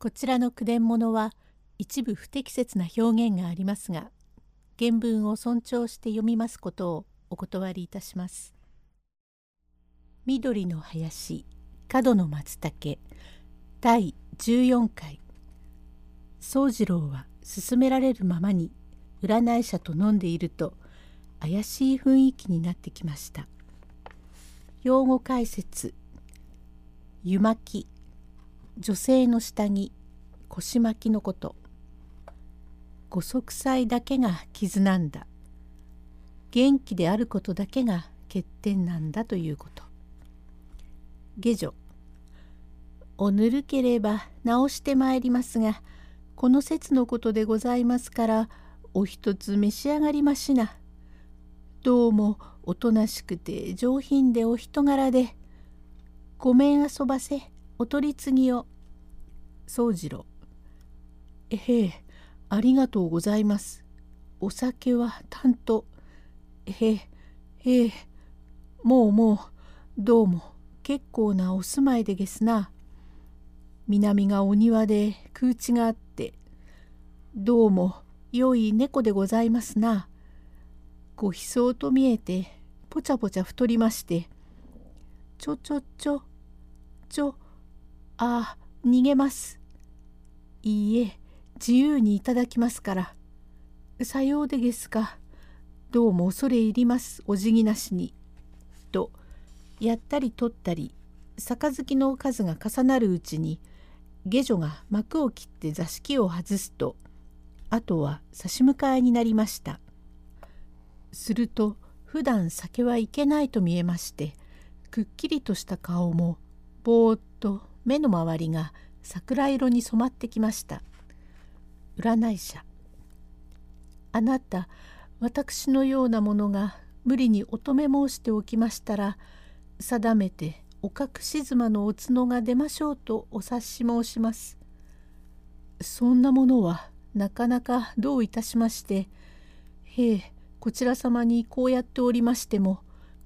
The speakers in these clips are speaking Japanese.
こちらの句伝物は一部不適切な表現がありますが原文を尊重して読みますことをお断りいたします。緑の林角の松茸第14回宗次郎は勧められるままに占い者と飲んでいると怪しい雰囲気になってきました。用語解説湯巻き女性の下着腰巻きのこと。ご息災だけが傷なんだ。元気であることだけが欠点なんだということ。下女。おぬるければ直してまいりますがこの説のことでございますからお一つ召し上がりましな。どうもおとなしくて上品でお人柄でごめん遊ばせお取り次ぎを。宗次郎えへありがとうございます。お酒はたんと。へえ、へえ、もうもう、どうも結構なお住まいでげすな。南がお庭で空地があって、どうも良い猫でございますな。ご悲壮と見えて、ぽちゃぽちゃ太りまして、ちょちょちょ、ちょ、ああ、逃げます。いいえ、自由にいただきますから。さようでげすか。どうも恐れ入りますお辞儀なしに。とやったり取ったり杯の数が重なるうちに下女が幕を切って座敷を外すとあとは差し向かいになりました。すると普段酒はいけないと見えましてくっきりとした顔もぼーっと目の周りが桜色に染まってきました。占い者あなた私のようなものが無理に乙女申しておきましたら定めてお隠し妻のお角が出ましょうとお察し申します。そんなものはなかなかどういたしましてへえこちら様にこうやっておりましても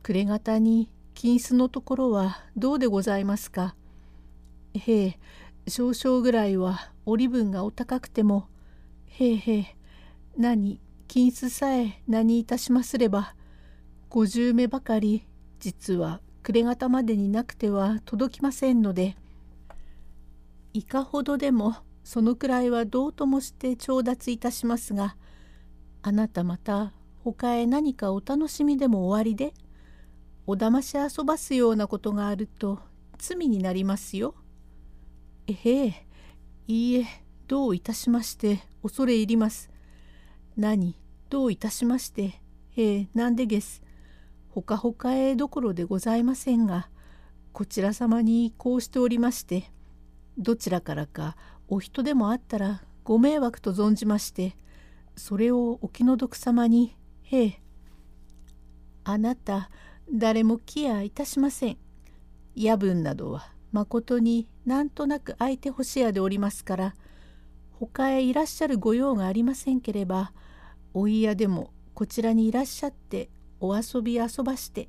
暮れ方に金子のところはどうでございますか？へえ少々ぐらいは折分がお高くても。へえへえ何金子さえ何いたしますれば。五十目ばかり実は暮れ方までになくては届きませんので。いかほどでもそのくらいはどうともして調達いたしますが。あなたまた他へ何かお楽しみでも終わりで。おだまし遊ばすようなことがあると罪になりますよ。えへえいいえどういたしまして恐れ入ります。何どういたしまして、ええ、なんでげす。ほかほかへどころでございませんが、こちら様にこうしておりまして、どちらからかお人でもあったらご迷惑と存じまして、それをお気の毒様に、へえ、あなた、誰も来やいたしません。夜分などはまことになんとなく相手欲しやでおりますから、他へいらっしゃる御用がありませんければ、お家でもこちらにいらっしゃってお遊び遊ばして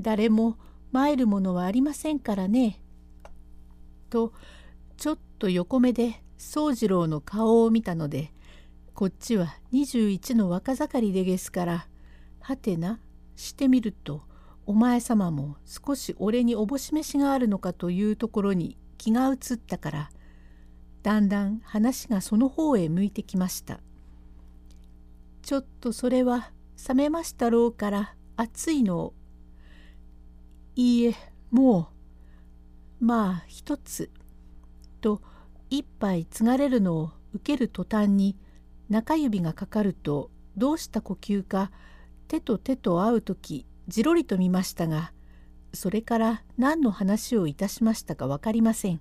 誰も参るものはありませんからね。とちょっと横目で宗次郎の顔を見たのでこっちは21の若盛りでげすからはてなしてみるとお前様も少し俺におぼし飯があるのかというところに気が移ったからだんだん話がその方へ向いてきました。ちょっとそれは冷めましたろうから熱いのを。いいえもうまあ一つ。と一杯継がれるのを受ける途端に中指がかかるとどうした呼吸か手と手と会う時じろりと見ましたがそれから何の話をいたしましたか分かりません。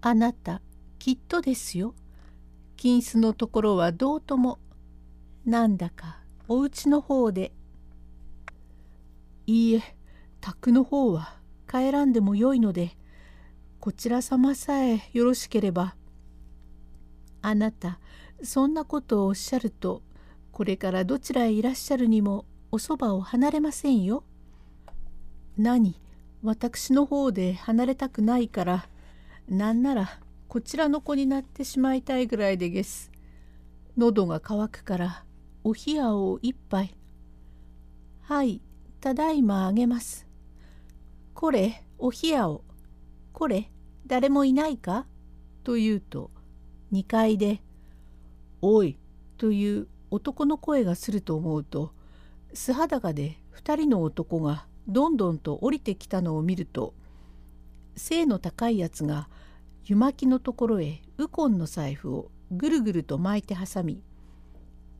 あなたきっとですよ。金子のところはどうともなんだかお家の方で。いいえ、宅の方は帰らんでもよいので、こちら様さえよろしければ。あなた、そんなことをおっしゃると、これからどちらへいらっしゃるにもおそばを離れませんよ。何、私の方で離れたくないから、なんならこちらの子になってしまいたいぐらいでげす。喉が渇くからお冷やを一杯。はい、ただいまあげます。これ、お冷やを。これ、誰もいないか？と言うと、2階で、おい、という男の声がすると思うと、素裸で2人の男がどんどんと降りてきたのを見ると、背の高いやつが湯巻きのところへウコンの財布をぐるぐると巻いて挟み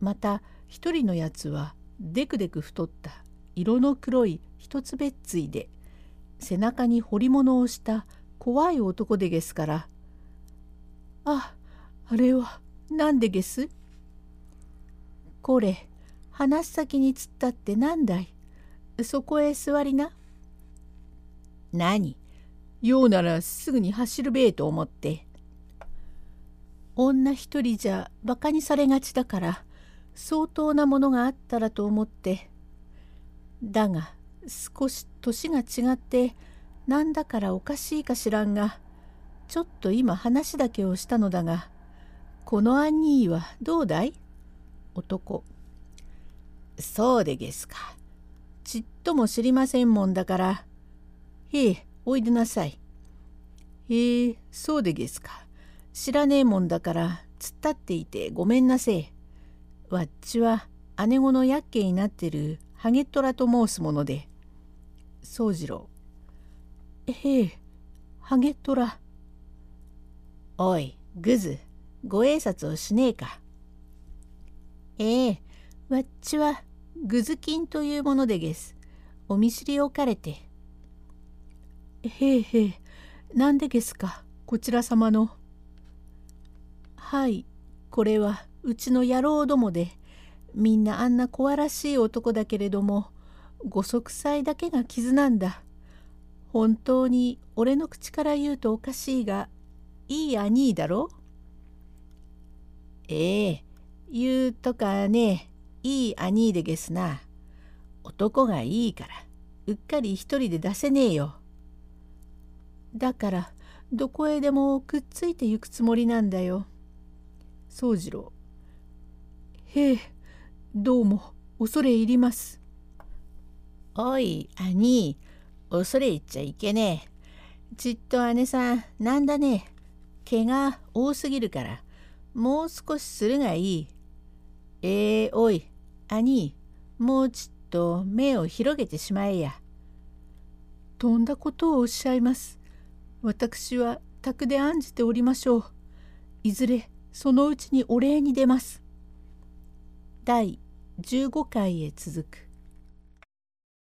また一人のやつはデクデク太った色の黒い一つべっついで背中に彫り物をした怖い男でげすから「ああれは何でげす?」「これ話先につったって何だい？そこへ座りな」「何？ようならすぐに走るべえと思って。女一人じゃバカにされがちだから相当なものがあったらと思って。だが少し年が違ってなんだからおかしいかしらんがちょっと今話だけをしたのだがこのアンニーはどうだい？男。そうでげすかちっとも知りませんもんだからへえおいでなさい。へえ、そうでげすか。知らねえもんだから突っ立っていてごめんなせえ。わっちは姉子のやっけになってるハゲトラと申すもので。宗次郎。へえ、ハゲトラ。おい、グズ、ご挨拶をしねえか。ええ、わっちはグズキンというものでげす。お見知りおかれて。へえへえ、なんでですか、こちら様の。はい、これはうちの野郎どもで、みんなあんな怖らしい男だけれども、ご息災だけが傷なんだ。本当に俺の口から言うとおかしいが、いい兄だろ？ええ、言うとかね、いい兄でげすな。男がいいから、うっかり一人で出せねえよ。だからどこへでもくっついてゆくつもりなんだよ。宗次郎。へえ、どうも恐れ入ります。おい、兄、恐れ入っちゃいけねえ。ちっと姉さん、なんだね。毛が多すぎるから、もう少しするがいい。えー、おい、兄、もうちっと目を広げてしまえや。とんだことをおっしゃいます。私は宅で案じておりましょう。いずれそのうちにお礼に出ます。第15回へ続く。